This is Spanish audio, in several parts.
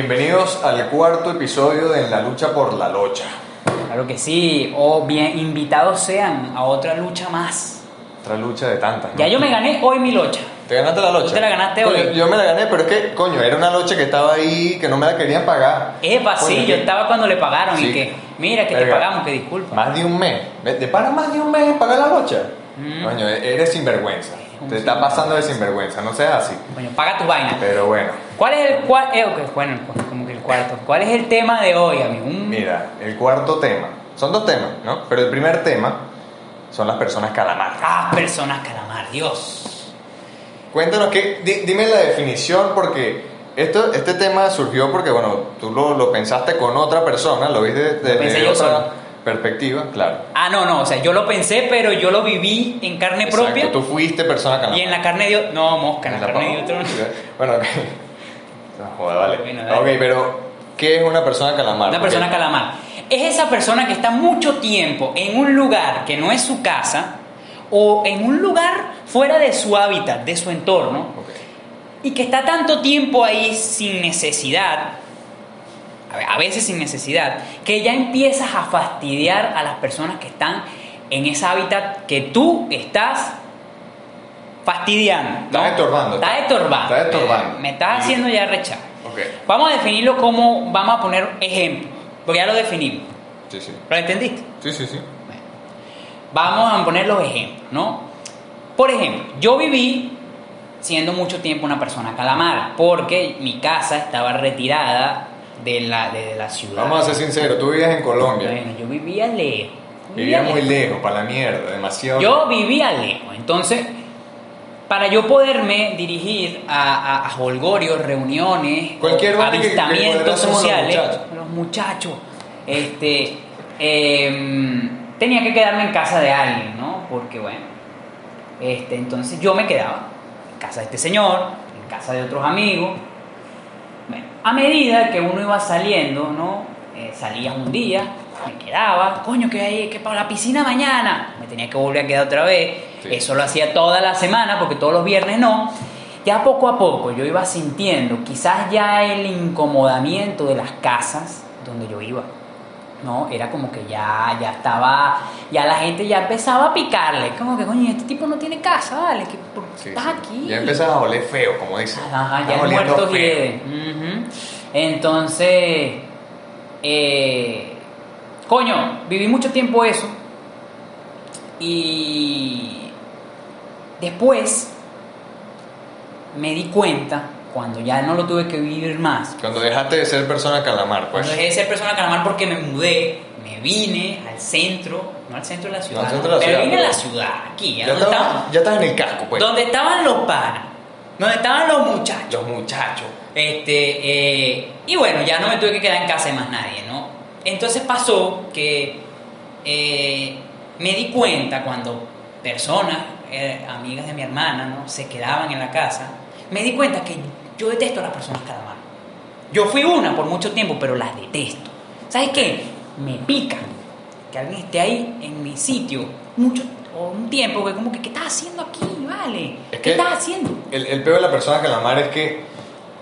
Bienvenidos al cuarto episodio de En la lucha por la locha. Claro que sí, o bien invitados sean a otra lucha más. Otra lucha de tantas. ¿no? Ya yo me gané hoy mi locha. ¿Te ganaste la locha? Tú te la ganaste hoy. Yo me la gané, pero es que, coño, era una locha que estaba ahí, que no me la querían pagar. Epa, sí, Coño, yo que- estaba cuando le pagaron Sí. y que, mira que te Verga. pagamos, que disculpa. Más de un mes. ¿Te para más de un mes en pagar la locha? Mm. Coño, eres sinvergüenza. Te está pasando de sinvergüenza, no seas así. Coño, paga tu vaina. Pero bueno, ¿Cuál es el cual, eh, ok, bueno, cu- como que el cuarto. ¿Cuál es el tema de hoy, amigo? Un- mira, el cuarto tema. Son dos temas, ¿no? Pero el primer tema son las personas calamar. Ah, personas calamar, Dios. Cuéntanos di- dime la definición porque esto, este tema surgió porque, bueno, tú lo, lo pensaste con otra persona, lo viste desde pensé yo otra solo. perspectiva, claro. Ah, no, no, o sea, yo lo pensé, pero yo lo viví en carne Exacto, propia Tú fuiste persona calamar. y en la carne de. No, mosca, en la, En la carne de otro. Bueno, ok. No, joder, vale. Bueno, dale. Ok, pero ¿qué es una persona calamar? Una Porque- persona calamar. Es esa persona que está mucho tiempo en un lugar que no es su casa o en un lugar fuera de su hábitat, de su entorno, Ok. y que está tanto tiempo ahí sin necesidad, a ve- a veces sin necesidad, que ya empiezas a fastidiar a las personas que están en ese hábitat que tú estás fastidiando. ¿no? Estás estorbando. Estás estorbando. Estás estorbando. Me, me estás haciendo ya rechazar. Vamos a definirlo como, vamos a poner ejemplo, porque ya lo definimos. Sí, sí. ¿Lo entendiste? Sí, sí, sí. Vamos a poner los ejemplos, ¿no? Por ejemplo, yo viví siendo mucho tiempo una persona calamar, porque mi casa estaba retirada de la, de la ciudad. Vamos a ser sinceros, tú vivías en Colombia. Bueno, yo vivía lejos. Vivías muy lejos, para la mierda, demasiado. Yo vivía lejos, entonces, para yo poderme dirigir a, a, a holgorios, reuniones, Cualquier que- que avistamientos los sociales, muchachos. los muchachos, este, em, tenía que quedarme en casa de alguien, ¿no? Porque, bueno, este, entonces yo me quedaba en casa de este señor, en casa de otros amigos. Bueno, a medida que uno iba saliendo, ¿no? Eh, salías un día, me quedaba, coño, que hay que para la piscina mañana, me tenía que volver a quedar otra vez. Sí. Eso lo hacía toda la semana, porque todos los viernes no. Ya poco a poco yo iba sintiendo quizás ya el incomodamiento de las casas donde yo iba. No, era como que ya, ya estaba, ya la gente ya empezaba a picarle, como que coño, este tipo no tiene casa, ¿vale? ¿Qué- ¿Por qué Sí, estás sí. aquí? Ya empezás a oler feo, como dicen. Ajá, ya oliendo muerto. Ujú. Entonces, eh, coño, viví mucho tiempo eso. Y después me di cuenta, cuando ya no lo tuve que vivir más, Cuando dejaste de ser persona calamar, pues. cuando dejé de ser persona calamar porque me mudé, me vine al centro, no al centro de la ciudad, al centro de la pero ciudad, vine a la ciudad, aquí, Ya, donde, estabas, estaban, ya estás en el casco, pues. donde estaban los panas, donde estaban los muchachos. Los muchachos. Este, eh, y bueno, ya no me tuve que quedar en casa de más nadie, ¿no? Entonces pasó que eh, me di cuenta cuando personas, eh, amigas de mi hermana, ¿no? Se quedaban en la casa, me di cuenta que yo detesto a las personas calamar. Yo fui una por mucho tiempo, pero las detesto. ¿Sabes qué? Me pica que alguien esté ahí en mi sitio mucho o un tiempo, que como que, ¿qué estás haciendo aquí? Vale. Es ¿Qué estás haciendo? El, el peor de la persona calamar es que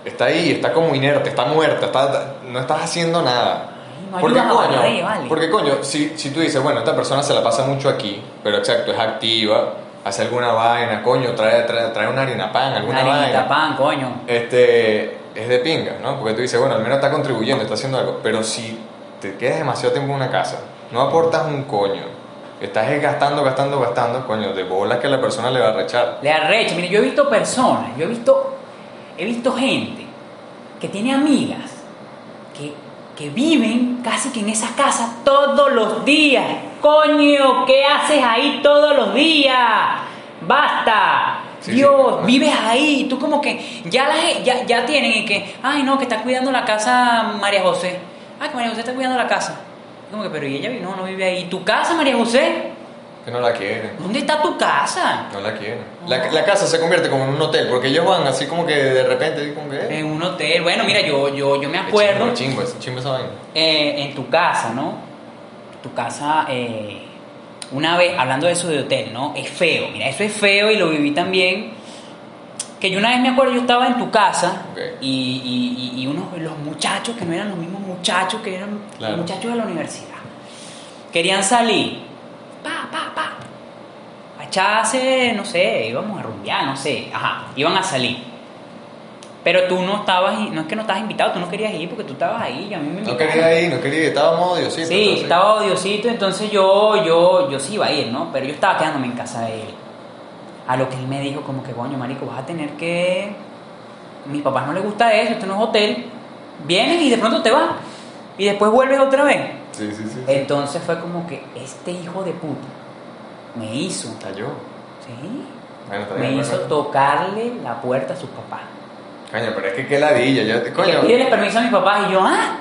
está ahí, está como inerte, está muerta, está, no estás haciendo nada. No porque, coño, barrer, vale. porque coño, si, si tú dices, bueno, esta persona se la pasa mucho aquí, pero exacto, es activa, hace alguna vaina, coño, trae, trae, trae una harina pan, alguna Una harinita vaina. pan, coño. Este, es de pinga, ¿no? Porque tú dices, bueno, al menos está contribuyendo, está haciendo algo. Pero si te quedas demasiado tiempo en una casa, no aportas un coño, estás gastando, gastando, gastando, coño, de bolas que la persona le va a rechar. Le arrecho. Mire, yo he visto personas, yo he visto, he visto gente que tiene amigas que, que viven casi que en esa casa todos los días. Coño, ¿qué haces ahí todos los días? Basta. Sí, Dios, sí. vives ahí, tú como que ya, la, ge- ya, ya tienen y que, ay no, que está cuidando la casa María José. Ay, que María José está cuidando la casa. Como que, pero ¿y ella? No, no vive ahí. ¿Tu casa, María José? Que no la quieren. ¿Dónde está tu casa? No la quieren. La, la casa se convierte como en un hotel, porque ellos van así como que de repente, así como que... eh, En un hotel. Bueno, mira, yo, yo, yo me acuerdo es Chingo, es chingo esa vaina. eh, en tu casa, ¿no? Tu casa, eh, una vez, hablando de eso de hotel, ¿no? Es feo, mira, eso es feo y lo viví también Que yo una vez me acuerdo, yo estaba en tu casa y, y, y, y unos, los muchachos, que no eran los mismos muchachos, que eran Claro. los muchachos de la universidad, querían salir. Pa, pa, pa. A echarse, no sé, íbamos a rumbear, no sé. Ajá, iban a salir. Pero tú no estabas, no es que no estabas invitado, tú no querías ir porque tú estabas ahí y a mí me No quería ir, no quería ir, estábamos odiositos. Sí, entonces- estaba odiosito, entonces yo, yo, yo sí iba a ir, ¿no? Pero yo estaba quedándome en casa de él. A lo que él me dijo como que, coño, marico, vas a tener que... A mis papás no les gusta eso, esto no es hotel. Vienes y de pronto te vas. Y después vuelves otra vez. Sí, sí, sí. Entonces fue como que este hijo de puta me hizo, Cayó. ¿sí? Bueno, Me hizo tocarle la puerta a sus papás. Coño, pero es que qué ladilla. Yo, Y coño. le pídele permiso a mis papás y yo, ¿ah?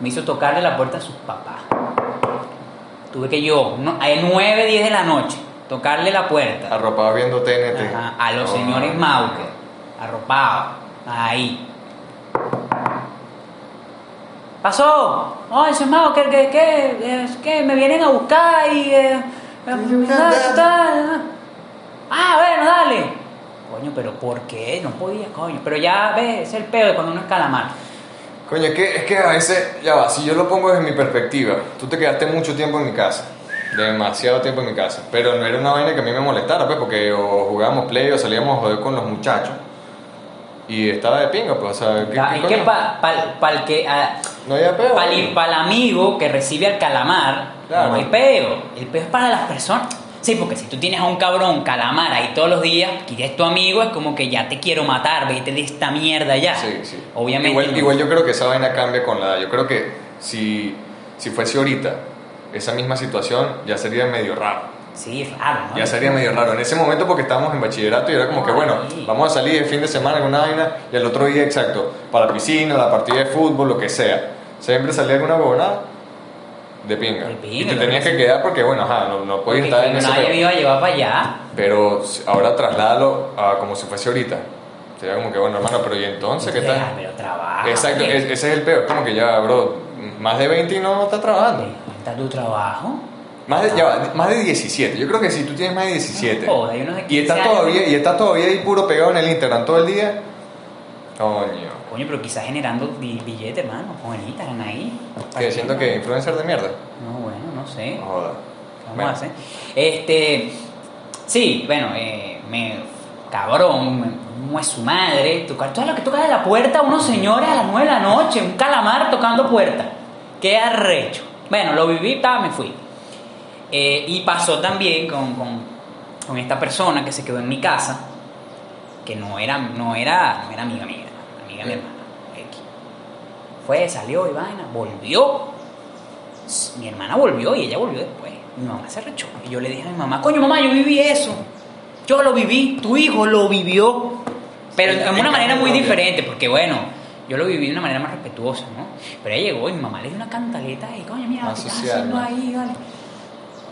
Me hizo tocarle la puerta a sus papás. Tuve que yo, no, a 9, 10 de la noche, tocarle la puerta Arropado viendo TNT. Ajá, a los No. señores Mauker, arropados, ahí. ¿Pasó? Oh, ese Mauker, que, que, es que me vienen a buscar y... eh, eh, tal, tal. Ah, bueno, dale. Coño, pero ¿por qué? No podía, coño. Pero ya ves, es el pedo de cuando uno es calamar. Coño, es que, es que a veces, ya va, si yo lo pongo desde mi perspectiva, tú te quedaste mucho tiempo en mi casa, demasiado tiempo en mi casa, pero no era una vaina que a mí me molestara, pues, porque o jugábamos play o salíamos a joder con los muchachos. Y estaba de pinga, pues, o sea, ¿qué, Ya, qué es que coño? para el que... ah, No había peor. Para el, amigo que recibe al calamar, Claro. no hay peo. El peo es para las personas. Sí, porque si tú tienes a un cabrón calamar ahí todos los días, que es tu amigo, es como que ya te quiero matar, vete de esta mierda ya. Sí, sí. Obviamente. Igual, no. igual yo creo que esa vaina cambia con la. Yo creo que si, si fuese ahorita esa misma situación, ya sería medio raro. Sí, raro, ¿no? Ya sería medio raro. En ese momento porque estábamos en bachillerato y era como que, bueno, vamos a salir el fin de semana con una vaina y el otro día, exacto, para la piscina, la partida de fútbol, lo que sea. Siempre salía alguna huevonada de pinga. De pinga, y te tenías que que quedar porque, bueno, ajá, no, no podías estar en ese... nadie me iba a llevar para allá. Pero ahora trasládalo a como si fuese ahorita. Sería como que, bueno, hermano, pero ¿y entonces qué Ya, tal? Pero trabaja. Exacto, es- ese es el peor. Como que ya, bro, más de 20 y no está trabajando. Está tu trabajo. Más de, ya va, más de 17. Yo creo que si tú tienes más de 17 No joda, hay unos de y 15 estás todavía y estás todavía ahí puro pegado en el Instagram todo el día, coño. Coño, pero quizás generando bi- billete, hermano, con el Instagram ahí. Que siento que influencer de mierda. No, bueno, no sé. No joda. ¿Qué vamos Bueno. a hacer? Este, sí, bueno, eh, me, cabrón, me- no es su madre, tocar todo lo que toca de la puerta, unos señores a las 9 de la noche, un calamar tocando puerta. Qué arrecho. Bueno, lo viví, ta, me fui. Eh, y pasó también con, con, con esta persona que se quedó en mi casa, que no era, no era, no era amiga mía, de mi hermana. X. Fue, salió y vaina, volvió. Mi hermana volvió y ella volvió después. Mi mamá se rechó. Y yo le dije a mi mamá, coño mamá, yo viví eso. Yo lo viví, tu hijo lo vivió. Pero de una manera muy diferente, porque bueno, yo lo viví de una manera más respetuosa, ¿no? Pero ella llegó y mi mamá le dio una cantaleta y coño, mira, Más ¿qué estás haciendo ¿no? ahí? Vale.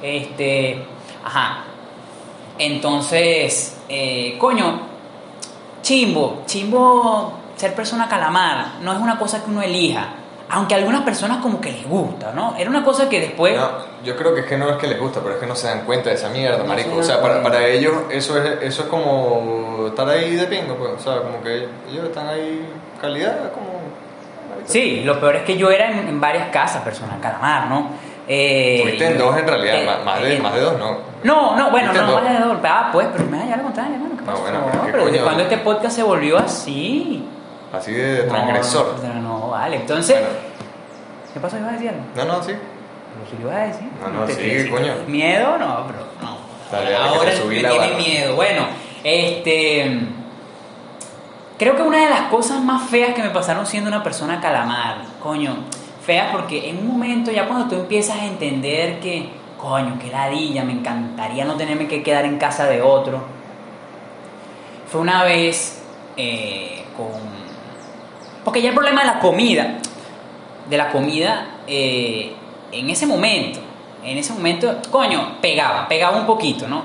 Este, ajá. Entonces, eh, coño, chimbo, chimbo ser persona calamar, no es una cosa que uno elija. Aunque a algunas personas como que les gusta, ¿no? Era una cosa que después... No, yo creo que es que no es que les gusta, pero es que no se dan cuenta de esa mierda, marico. O sea, para, para ellos eso es, eso es como estar ahí de pingo, pues. O sea, como que ellos están ahí calidad, como... marico. Sí, lo peor es que yo era en, en varias casas persona calamar, ¿no? Eh, Fuiste en dos en realidad, eh, más, de, eh, más de dos no. No, no, bueno, no, más de dos. Ah, pues, pero me da ya lo contrario, hermano. ¿Qué No, bueno, pero ¿qué pero desde cuando este podcast se volvió así. Así de transgresor. No, no, no, vale. Entonces, Bueno, ¿qué pasó? ¿Ibas a decir algo? no, no, sí. Lo ibas a decir. No, no, ¿Te- sigue, te- si coño. ¿Miedo? No, pero no. Dale, que Ahora que la tiene barra. miedo. Bueno, este. Creo que una de las cosas más feas que me pasaron siendo una persona calamar, coño, fea porque en un momento ya cuando tú empiezas a entender que, coño, que ladilla, me encantaría no tenerme que quedar en casa de otro. Fue una vez eh, con... Porque ya el problema de la comida, de la comida, eh, en ese momento, en ese momento, coño, pegaba, pegaba un poquito, ¿no?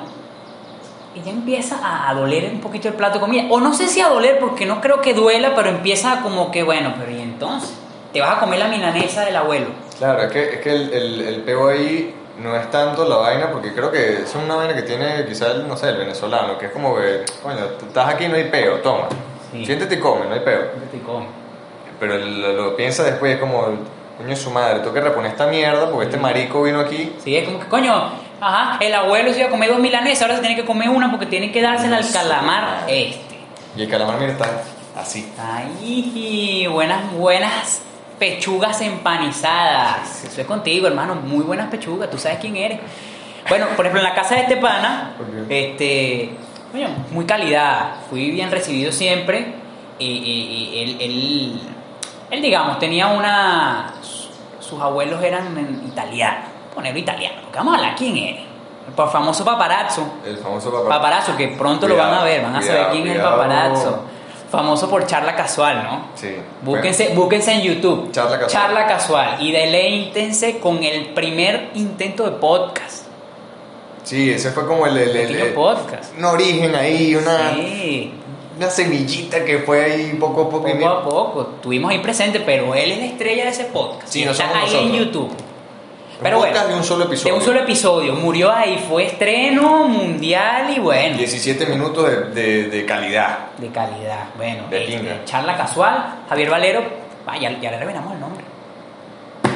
Y ya empieza a, a doler un poquito el plato de comida. O no sé si a doler, porque no creo que duela, pero empieza como que, bueno, pero ¿y entonces? Te vas a comer la milanesa del abuelo. Claro, es que, es que el, el, el peo ahí no es tanto la vaina, porque creo que es una vaina que tiene quizás, no sé, el venezolano, que es como que, coño, tú estás aquí, no hay peo, toma. Sí. Siéntete y come, no hay peo. Te come. Pero lo, lo piensa después, es como, coño, su madre, tengo que reponer esta mierda porque este marico vino aquí. Sí, es como que, coño, ajá, el abuelo se iba a comer dos milanesas, ahora se tiene que comer una porque tiene que dársela al calamar este. Y el calamar, mira, está así. Ay, buenas, buenas pechugas empanizadas. Eso es contigo, hermano, muy buenas pechugas, tú sabes quién eres. Bueno, por ejemplo, en la casa de este pana, este, coño, muy calidad, fui bien recibido siempre y, y- y él, él, él, digamos, tenía una, sus abuelos eran en- italianos, ponerlo italiano, porque vamos a hablar, ¿quién eres? El famoso paparazzo. El famoso papá. Paparazzo, que pronto lo van a ver, van a saber cuidado, quién es el paparazzo. Famoso por charla casual, ¿no? Sí. Búsquense, búsquense en YouTube. Charla casual. Charla casual. Y deleítense con el primer intento de podcast. Sí, ese fue como el, el, el- podcast. un origen ahí, una, Sí, una semillita que fue ahí poco a poco. poco a poco. Estuvimos ahí presentes, pero él es la estrella de ese podcast. Sí, está ahí en. YouTube. Pero podcast bueno, de un solo episodio. de un solo episodio. Murió ahí, fue estreno mundial y bueno. 17 minutos de, de, de calidad. De calidad. Bueno, De este, pinga. charla casual. Javier Valero. Ah, ya, ya le revelamos el nombre.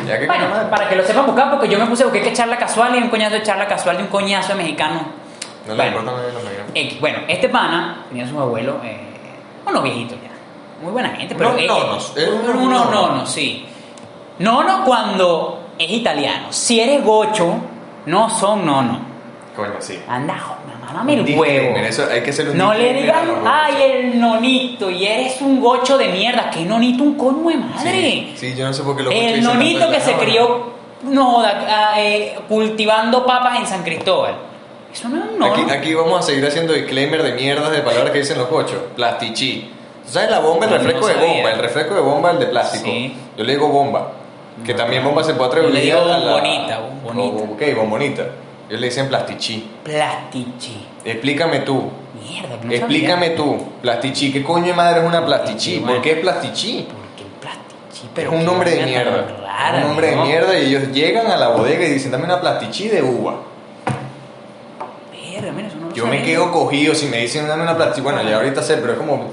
Ya que Bueno, para que lo sepan buscar, porque yo me puse a buscar que charla casual y un coñazo de charla casual de un coñazo mexicano. No le Bueno, los. X. Bueno, este pana tenía sus abuelos, eh, unos viejitos ya. Muy buena gente, pero. Unos eh, nonos, eh, unos nonos. sí. Nono cuando es italiano. Si eres gocho, no son nono. Coño, sí. Anda, mámame el huevo. Eso hay que hacerlo un No le digan, ay, el nonito, y eres un gocho de mierda. ¿Qué nonito? Un coño de madre. Sí, sí, yo no sé por qué gochos El nonito que se crió, no ah, eh, cultivando papas en San Cristóbal. Eso no es un nono. Aquí, aquí vamos a seguir haciendo disclaimer de mierdas de palabras que dicen los gochos. Plastichí. ¿Tú sabes la bomba, el refresco no de sabía. bomba? El refresco de bomba, el de plástico. Sí. Yo le digo bomba. Que también bomba se puede atrever Yo le digo a la- bombonita, bombonita. O- ok, bombonita. Ellos le dicen plastichí. Plastichi. Explícame tú. Mierda, no Explícame tú. Plastichí. ¿Qué coño de madre es una plastichí? Plastichí, ¿Por qué es plastichí? sabía. ¿Por qué plastichi? es un nombre de mierda. Rara, un nombre ¿no? de mierda y ellos llegan a la bodega y dicen, dame una plastichí de uva. Mierda, mira, eso no lo Yo me quedo cogido si me dicen, dame una plastichí. Bueno, ya ahorita sé, pero es como,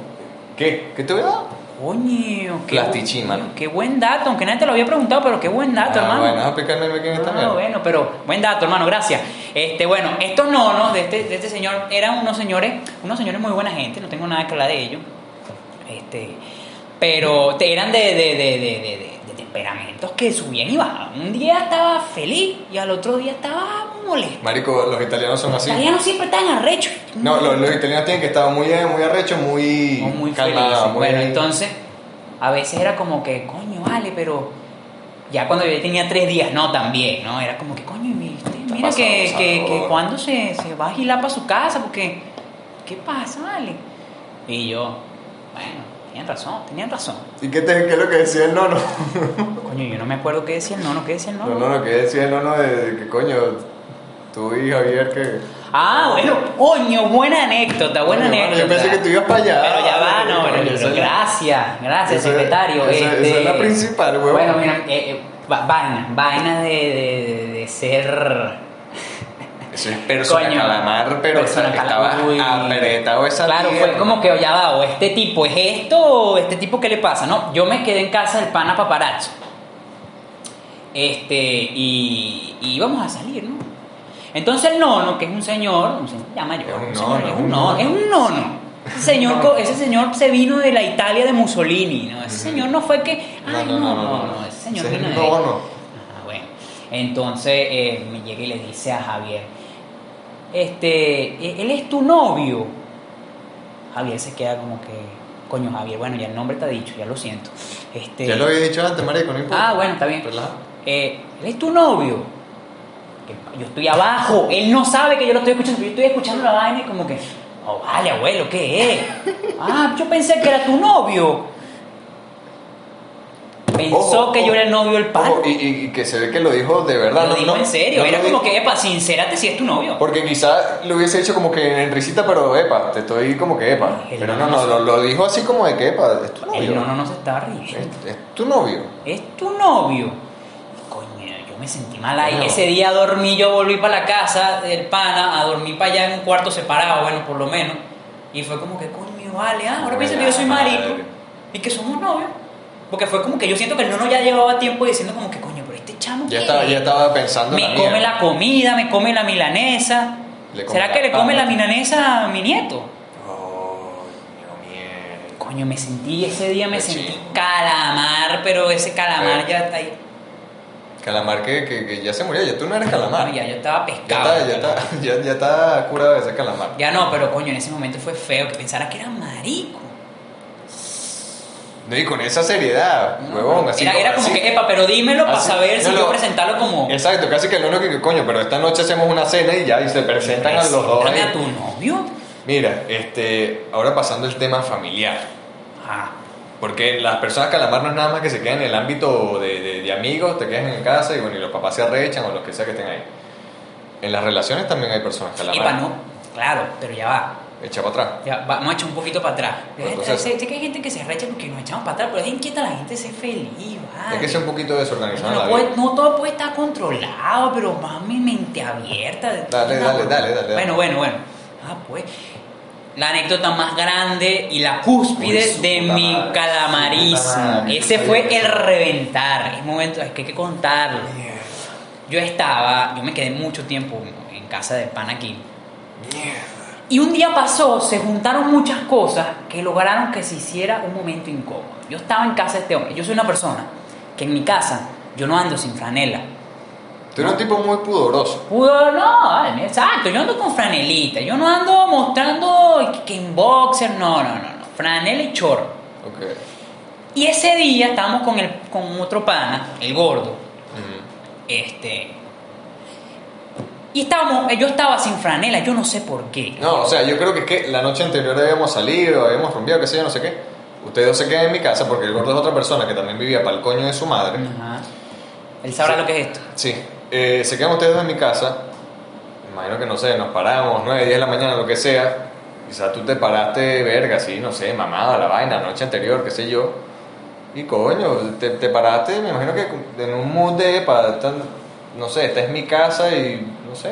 ¿qué? ¿Qué te voy a dar? Coño, qué, Plastichi, mano. qué buen dato, aunque nadie te lo había preguntado, pero qué buen dato, Ah, hermano. Bueno, a Ah, bueno, pero buen dato, hermano, gracias. Este, bueno, estos nonos de este, de este señor eran unos señores, unos señores muy buena gente, no tengo nada que hablar de ellos. Este, pero te- eran de, de, de, de, de- de- de temperamentos que subían y bajaban. Un día estaba feliz y al otro día estaba molesto. Marico, los italianos son así. Los italianos siempre están arrechos. No, los, los italianos tienen que estar muy, muy arrechos, muy, muy calmados, muy- Bueno, entonces, a veces era como que, coño, vale, pero ya cuando yo tenía tres días, no, también, ¿no? Era como que, coño, usted, mira pasado, que, pasado. que, que cuando se, se va a girar para su casa, porque, ¿qué pasa, vale? Y yo, bueno, tenían razón, tenían razón. ¿Y qué, te, qué es lo que decía el nono? Coño, yo no me acuerdo qué decía el nono, qué decía el No, nono. no, no, que decía el nono de, de que coño, tú y Javier que... Ah, bueno, coño, buena anécdota, buena mano, anécdota. Yo pensé que tú ibas para allá. Pero ya va, no, pero, esa gracias, gracias, esa secretario. esa- esa este, es la principal, huevón. Bueno, mira, eh, eh, va- vaina, vaina de, de, de- de ser. Eso es persona Coño, calamar, pero persona estaba uy. apretado esa Claro, tierra. fue como que ya va, o este tipo es esto, o este tipo qué le pasa, ¿no? Yo me quedé en casa del pana paparazzo. Este, y, y íbamos a salir, ¿no? Entonces el nono, que es un señor, un señor ya mayor, Es un señor, nono, es un nono, es un nono. Ese señor, co- ese señor se vino de la Italia de Mussolini, ¿no? Ese señor no fue que, ay, no, no, no, ese señor Ese es vino el de. Ah, bueno. Entonces eh, me llega y le dice a Javier, este, eh, él es tu novio. Javier se queda como que, coño Javier, bueno, ya el nombre está dicho, ya lo siento. Este, Ya lo había dicho antes, marico, no importa. Ah, bueno, está bien. Eh, él es tu novio. Que Yo estoy abajo, él no sabe que yo lo estoy escuchando, pero yo estoy escuchando la vaina y como que, oh, vale, abuelo, ¿qué es? Ah, yo pensé que era tu novio. Pensó Ojo, que yo era el novio del. Ojo, y, que se ve que lo dijo de verdad. Lo no- dijo no- en serio, no era como que, epa, sincérate si es tu novio. Porque quizá lo hubiese hecho como que en risita, pero epa, te estoy como que epa. El Pero no, no, lo, lo dijo así como de que epa, es tu novio. El no, no, no se estaba riendo. Es, es tu novio. Es tu novio. Yo me sentí mal ahí. No. Ese día dormí, yo volví para la casa del pana a dormir para allá en un cuarto separado, bueno, por lo menos. Y fue como que, coño, vale, ah, ahora piensa que yo soy marico y que somos novios. Porque fue como que yo siento que el nono ya llevaba tiempo diciendo como que, coño, pero este chamo Ya estaba, ya estaba pensando en me la come mierda. la comida, me come la milanesa. ¿Será que le come la milanesa a mi nieto? Coño, me sentí, ese día me sentí calamar, pero ese calamar ya está ahí. Calamar que, que, que ya se murió, ya tú no eres calamar. Ya, yo estaba Ya pescado. está, ya está, ya, ya está curado de ese calamar. Ya no, pero coño, en ese momento fue feo que pensara que era marico. No, y con esa seriedad, No, huevón, así era, era como así- que, epa, pero dímelo para saber si no, yo no. presentarlo como. Exacto, casi que lo único que coño, pero esta noche hacemos una cena y ya, y se presentan a los dos. A tu novio. Mira, este, ahora pasando el tema familiar. Ah, Porque las personas calamar no es nada más que se quedan en el ámbito de, de- de amigos, te quedan en casa y bueno, y los papás se arrechan o los que sea que estén ahí. En las relaciones también hay personas calamar. epa, no. Claro, pero ya va. Echa para atrás. Ya, va- vamos a echar un poquito para atrás. Sé, entonces- sé- sé que hay gente que se arrecha porque nos echamos para atrás, pero es inquieta la gente ser feliz, vale. Hay que ser un poquito desorganizado no, la puede- no todo puede estar controlado, pero mami, mente abierta. Dale, No. dale, dale, dale. Bueno, bueno, bueno. Ah, pues. La anécdota más grande y la cúspide de mi madre, calamarismo. Ese fue el reventar. Es momento, es que hay que contarlo. Yo estaba, yo me quedé mucho tiempo en casa de pan aquí. Y un día pasó, se juntaron muchas cosas que lograron que se hiciera un momento incómodo. Yo estaba en casa de este hombre. Yo soy una persona que en mi casa yo no ando sin franela. Tú eres un tipo muy pudoroso. Pudo, no, vale, exacto. Yo ando con franelita. Yo no ando mostrando que- en boxer, no, no, no, no. Franela y chorro. Ok. Y ese día estábamos con, el, con otro pana, el gordo. Este. Y estábamos, yo estaba sin franela, yo no sé por qué. No, o sea, yo creo que es que la noche anterior habíamos salido, habíamos rumbeado, qué sé yo, no sé qué. Ustedes dos se quedan en mi casa porque el gordo es otra persona que también vivía para el coño de su madre. Ajá. Él sabrá Sí. lo que es esto. Sí, eh, se quedan ustedes en mi casa. Imagino que no sé, nos paramos 9, 10 de la mañana, lo que sea. Quizás tú te paraste, verga, sí, no sé, mamada, la vaina, noche anterior, qué sé yo. Y coño, te, te paraste, me imagino que en un mood de, para, no sé, esta es mi casa y, no sé.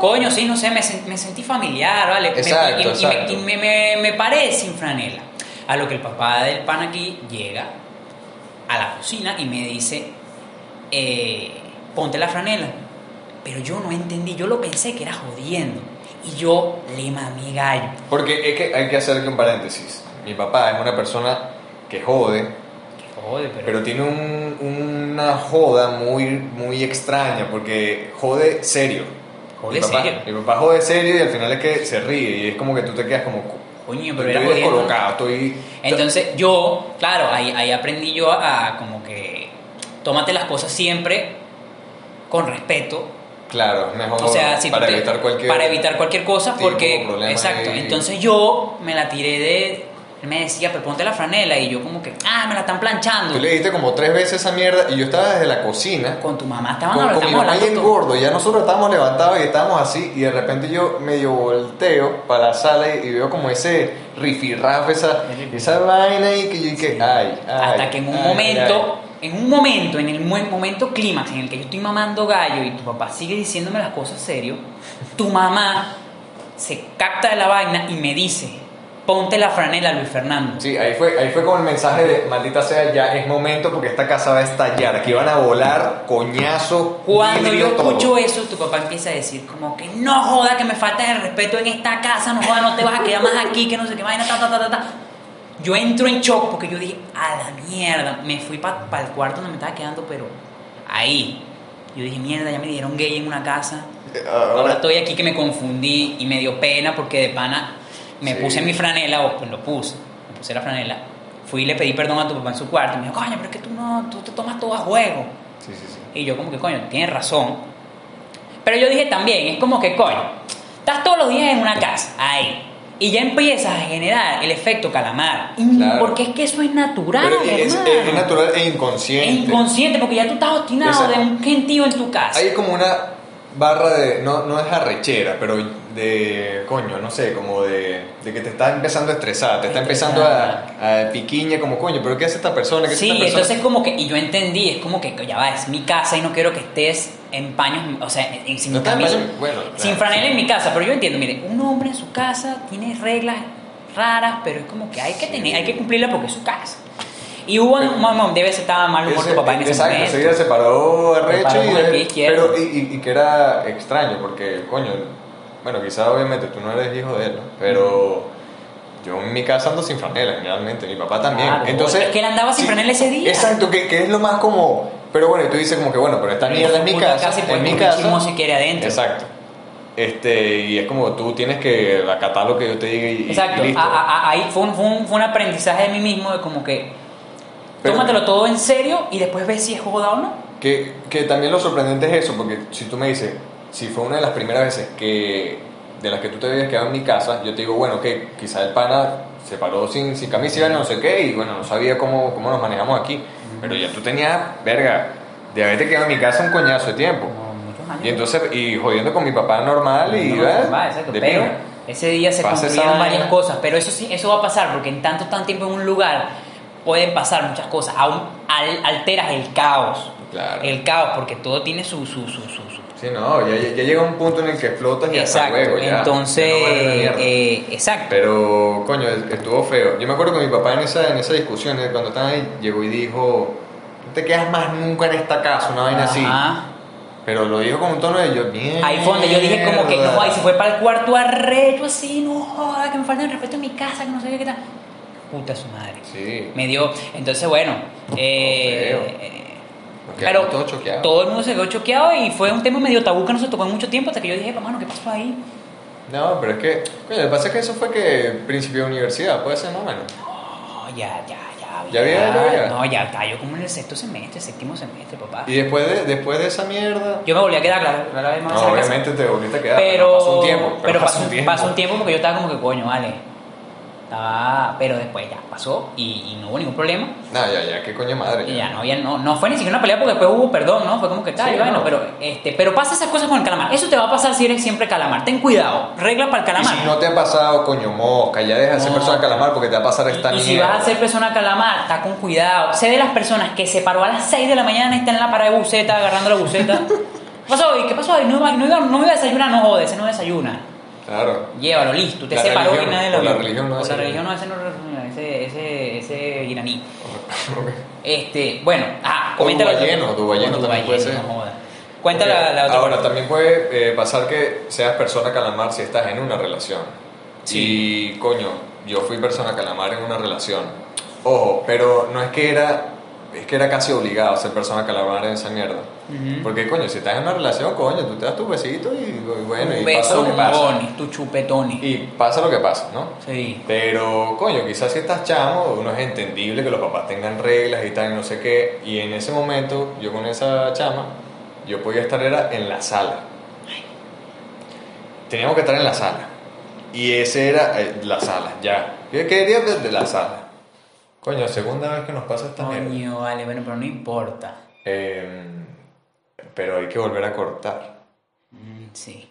Coño, sí, no sé, me, me sentí familiar, ¿vale? Me- Exacto, y, y me- exacto. y me, me- me paré sin franela. A lo que el papá del pan aquí llega a la cocina y me dice, eh, ponte la franela. Pero yo no entendí, yo lo pensé que era jodiendo. Y yo le mamé gallo. Porque es que hay que hacer un paréntesis. Mi papá es una persona que jode, Que jode, pero... pero tiene un- una joda muy, muy extraña, porque jode serio. Jode mi papá, serio. Mi papá jode serio y al final es que se ríe y es como que tú te quedas como... Coño, pero estoy era descolocado, estoy... Entonces yo, claro, ahí, ahí aprendí yo a, a como que tómate las cosas siempre con respeto. Claro, mejor O sea, si para te- evitar cualquier... para evitar cualquier cosa porque exacto. Entonces yo me la tiré de él me decía, "Pero ponte la franela" y yo como que, "Ah, me la están planchando." Tú le dijiste como tres veces esa mierda y yo estaba desde la cocina Con tu mamá estaban con, con mi mamá y el gordo, ya nosotros estábamos levantados y estábamos así, y de repente yo medio volteo para la sala y, y veo como ese rifirraf, esa, esa vaina y que yo dije, ay, ay. Hasta que en un ay, momento, en un momento, en el momento clímax en el que yo estoy mamando gallo y tu papá sigue diciéndome las cosas serio, tu mamá se capta de la vaina y me dice, ponte la franela, Luis Fernando. Sí, ahí fue, ahí fue como el mensaje de, maldita sea, ya es momento porque esta casa va a estallar, aquí van a volar coñazo, Cuando yo todo. escucho eso, tu papá empieza a decir como que no joda, que me falta el respeto en esta casa, no joda, no te vas a quedar más aquí, que no sé qué vaina, ta, ta, ta, ta, ta. Yo entro en shock porque yo dije, a la mierda, me fui para el cuarto donde me estaba quedando, pero ahí. Yo dije, mierda, ya me dieron gay en una casa. Ahora Ahora, estoy aquí que me confundí y me dio pena porque de pana me Sí. puse mi franela, o pues lo puse, me puse la franela. Fui y le pedí perdón a tu papá en su cuarto y me dijo, coño, pero es que tú no, tú te tomas todo a juego. sí, sí, sí. Y yo como que, coño, tienes razón. Pero yo dije también, es como que, coño, estás todos los días en una casa, ahí. Y ya empiezas a generar el efecto calamar. Claro. Porque es que eso es natural, es, es- es natural e inconsciente. Es inconsciente, porque ya tú estás obstinado de un gentío en tu casa. Hay como una barra de. No, no es arrechera, pero de, coño, no sé, como de, de que te está empezando a estresar, te está empezando a, a piquiña como, coño, pero ¿qué hace esta persona? ¿Qué hace Sí, esta persona? entonces como que, y yo entendí, es como que ya va, es mi casa y no quiero que estés en paños, o sea, en, sin No estás en camisa, paños, bueno, sin claro, franela sí. en mi casa, pero yo entiendo, mire, un hombre en su casa tiene reglas raras, pero es como que hay que tener, hay que cumplirlas porque es su casa. Y hubo un momento, debe ser estaba mal humor Ese- tu papá en ese exacto, momento. día se paró arrecho y, el pero, y, y- que era extraño porque, coño, bueno, quizás obviamente tú no eres hijo de él, ¿no? pero yo en mi casa ando sin franela generalmente, mi papá también. Claro, Entonces, es que él andaba sin franela ese día. Exacto, que, que es lo más como, pero bueno, y tú dices como que bueno, pero esta mierda es mi casa, casa y puede mi casa. chismo si quiere adentro. Exacto. Este, y es como tú tienes que acatar lo que yo te diga y, y Exacto, listo. a- a- a- ahí fue un, fue, un, fue un aprendizaje de mí mismo de como que Pero- tómatelo todo en serio y después ves si es joda o no. Que, que también lo sorprendente es eso, porque si tú me dices, si fue una de las primeras veces que de las que tú te habías quedado en mi casa, yo te digo, bueno, que quizá el pana se paró sin, sin camisa y no sé qué, y bueno, no sabía cómo, cómo nos manejamos aquí. Pero ya tú tenías, verga, de haberte quedado en mi casa un coñazo de tiempo. muchos años. Y entonces, y jodiendo con mi papá normal y... No, pero ese día se Pasa cumplieron varias cosas, pero eso sí, eso va a pasar porque en tanto tan tiempo en un lugar pueden pasar muchas cosas, aún al- alteras el caos, Claro. el caos porque todo tiene su su su su, su- Sí, no, ya, ya llega un punto en el que explotas y hasta exacto, luego ya. entonces ya no vale la mierda. eh, exacto, Pero, coño, estuvo feo. Yo me acuerdo que mi papá en esa, en esa discusión, eh, cuando estaban ahí, llegó y dijo, no te quedas más nunca en esta casa, una vaina así. Pero lo dijo con un tono de yo, bien. Ahí fue donde yo dije como que no, ahí se fue para el cuarto arrecho así, no joda, que me falta el respeto en mi casa, que no sé qué, tal. Puta su madre. Sí. Me dio, entonces bueno, eh, eh, pero quedamos todos choqueados. todo el mundo se quedó choqueado y fue un tema medio tabú que no se tocó en mucho tiempo hasta que yo dije, mano, ¿qué pasó ahí? No, pero es que, coño, lo que pasa es que eso fue que principio de universidad, puede ser más o menos. No, ya, ya, ya. ¿Ya había, ya había? No, ya cayó como en el sexto semestre, séptimo semestre, papá. Y después de, después de esa mierda. Yo me volví a quedar, claro, No, obviamente te volviste a quedar. pero, pasó un tiempo. pero pasó, un tiempo. pasó un tiempo porque yo estaba como que coño, vale. Estaba, pero después ya pasó y, y no hubo ningún problema. No, ya, ya, qué coño madre. Y ya no, ya no, no fue ni siquiera una pelea porque después hubo perdón, ¿no? Fue como que tal, Sí, y bueno, no. pero, este, pero pasa esas cosas con el calamar. Eso te va a pasar si eres siempre calamar. Ten cuidado. Regla para el Y calamar. si no te ha pasado, coño, mosca, ya deja de ser persona calamar porque te va a pasar esta Y, y si vas a ser persona calamar, está con cuidado. Sé de las personas que se paró a las 6 de la mañana y está en la parada de buceta, agarrando la buceta. ¿Qué pasó? ¿Qué pasó? No iba, no iba, no iba a desayunar, no jode, ese no desayuna. Claro. Llévalo, listo. Usted La se paró y religión, nadie lo la religión no Por la religión no, ese no ese, ese, ese iraní. Este, bueno, ah, O comenta la- dubayeno, dubayeno o también puede ser. no joda. Cuenta Ok. la, la otra Ahora, parte. también puede eh, pasar que seas persona calamar si estás en una relación. Sí. Y, coño, yo fui persona calamar en una relación. Ojo, pero no es que era... Es que era casi obligado a ser persona calamar en esa mierda. Porque, coño, si estás en una relación, coño, tú te das tu besito y, y bueno, y pasa beso, lo que pasa. bonis, tu chupetoni. Y pasa lo que pasa, ¿no? Sí. Pero, coño, quizás si estás chamo, uno es entendible que los papás tengan reglas y tal, y no sé qué. Y en ese momento, yo con esa chama, yo podía estar era en la sala. Teníamos que estar en la sala. Y ese era eh, la sala, ya. Yo quería desde la sala. Coño, segunda vez que nos pasa esta mierda. Coño, vale, bueno, pero no importa. Em, pero hay que volver a cortar. Mm, sí.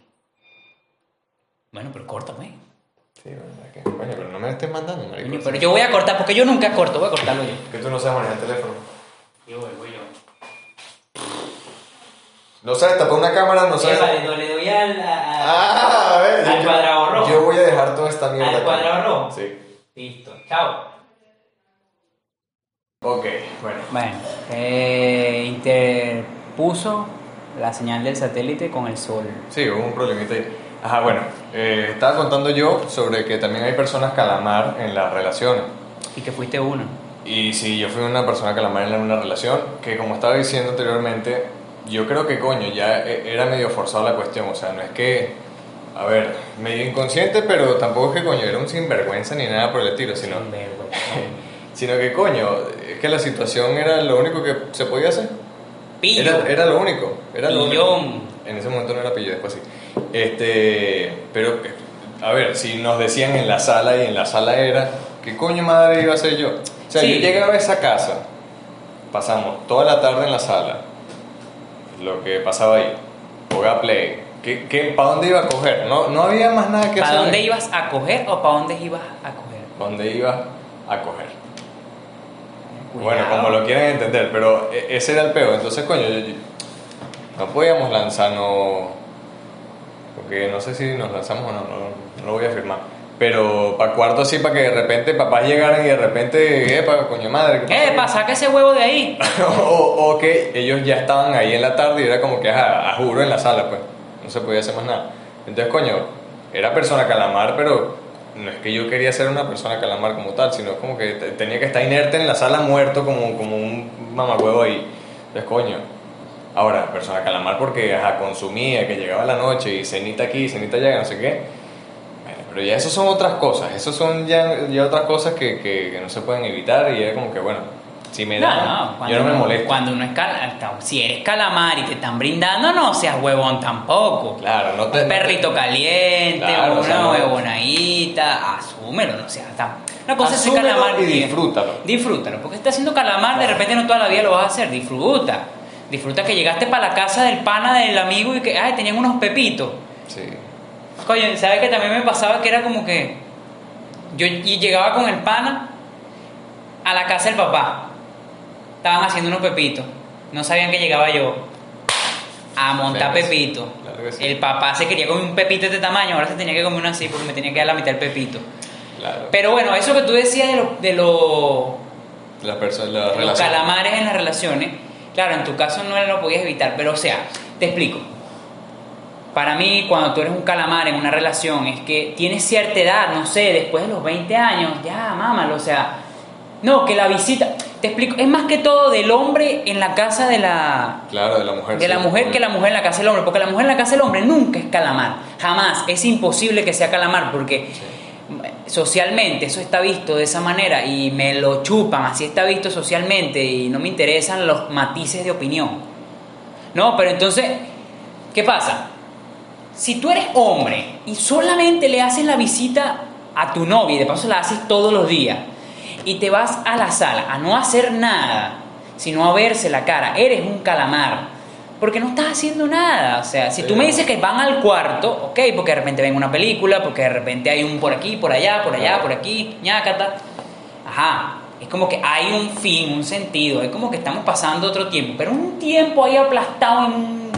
Bueno, pero córtame. Sí, ¿verdad que? Coño, pero no me estés mandando, marico. Coño, pero yo voy a cortar, porque yo nunca corto, voy a cortarlo yo. Que tú no sabes manejar el teléfono. Yo voy, voy yo. No sabes tapar una cámara, no sabes... Vale, le doy al, Ah, a ver. Al yo- cuadrado rojo. Yo voy a dejar toda esta mierda. ¿Al cuadrado rojo? Sí. Listo, chao. Ok, bueno. Bueno, eh, interpuso la señal del satélite con el sol. Sí, hubo un problemita ahí. Ajá, bueno. eh, estaba contando yo sobre que también hay personas calamar en las relaciones. Y que fuiste uno. Y sí, yo fui una persona calamar en una relación que, como estaba diciendo anteriormente, yo creo que, coño, ya e- era medio forzada la cuestión. O sea, no es que, a ver, medio inconsciente, pero tampoco es que, coño, era un sinvergüenza ni nada por el estilo, sino, sino que, coño, es que la situación era lo único que se podía hacer. Pillo. Era, era lo único. Era lo único. En ese momento no era pillo, después sí. Este, pero, a ver, si nos decían en la sala y en la sala era, ¿qué coño madre iba a ser yo? O sea, Sí. yo llegaba a esa casa, pasamos toda la tarde en la sala, lo que pasaba ahí, jugaba play, ¿Qué, qué, para dónde iba a coger? No, no había más nada que ¿Para hacer. dónde ibas a coger o para dónde ibas a coger? ¿Para dónde iba a coger? Bueno, como lo quieran entender, pero e- ese era el peo. Entonces, coño, yo- yo- no podíamos lanzarnos. Porque no sé si nos lanzamos o no, no, no lo voy a afirmar. Pero para cuarto así, para que de repente papás llegaran y de repente, epa, coño madre, ¿qué ¿Qué pasa? Saca ese huevo de ahí. o, o que ellos ya estaban ahí en la tarde y era como que a, a juro en la sala, pues. No se podía hacer más nada. Entonces, coño, era persona calamar, pero no es que yo quería ser una persona calamar como tal, sino como que te- tenía que estar inerte en la sala muerto como, como un mamagüevo ahí. Entonces, coño. Ahora, persona calamar porque ajá, consumía, que llegaba la noche y cenita aquí, cenita allá, no sé qué. Bueno, pero ya eso son otras cosas, eso son ya, ya otras cosas que, que no se pueden evitar y era como que, bueno, si me No, dan, no, cuando yo no me molesto. Cuando uno es cal- si eres calamar y te están brindando, no seas huevón tampoco. Claro, no te... Un perrito caliente, Claro, una o sea, no- huevonadita, asúmelo, no seas tan... Una cosa es calamar y disfrútalo. Disfrútalo, porque estás haciendo calamar, de repente no toda la vida lo vas a hacer, disfruta. Disfruta que llegaste para la casa del pana del amigo y que, ay, tenían unos pepitos. Sí. Coño, ¿sabes que también me pasaba que era como que yo y llegaba con el pana a la casa del papá? Estaban haciendo unos pepitos. No sabían que llegaba yo a montar Claro pepito. claro que sí. El papá se quería comer un pepito de este tamaño, ahora se tenía que comer uno así porque me tenía que dar la mitad del pepito. Claro. Pero bueno, eso que tú decías de los de los la persona, la los calamares en las relaciones, claro, en tu caso no lo podías evitar, pero o sea, te explico. Para mí, cuando tú eres un calamar en una relación, es que tienes cierta edad, no sé, después de los 20 años, ya, mámalo, o sea, no, que la visita, te explico, es más que todo del hombre en la casa de la, Claro, de la mujer. de la sí. mujer que la mujer en la casa del hombre, porque la mujer en la casa del hombre nunca es calamar, jamás, es imposible que sea calamar, porque socialmente eso está visto de esa manera y me lo chupan, así está visto socialmente y no me interesan los matices de opinión. No, pero entonces, ¿qué pasa? Si tú eres hombre y solamente le haces la visita a tu novia y de paso la haces todos los días y te vas a la sala a no hacer nada, sino a verse la cara, eres un calamar. Porque no estás haciendo nada. O sea, si tú me dices que van al cuarto, ok, porque de repente ven una película, porque de repente hay un por aquí, por allá, por allá, por aquí, ñácata. Ajá. Es como que hay un fin, un sentido. Es como que estamos pasando otro tiempo. Pero un tiempo ahí aplastado en un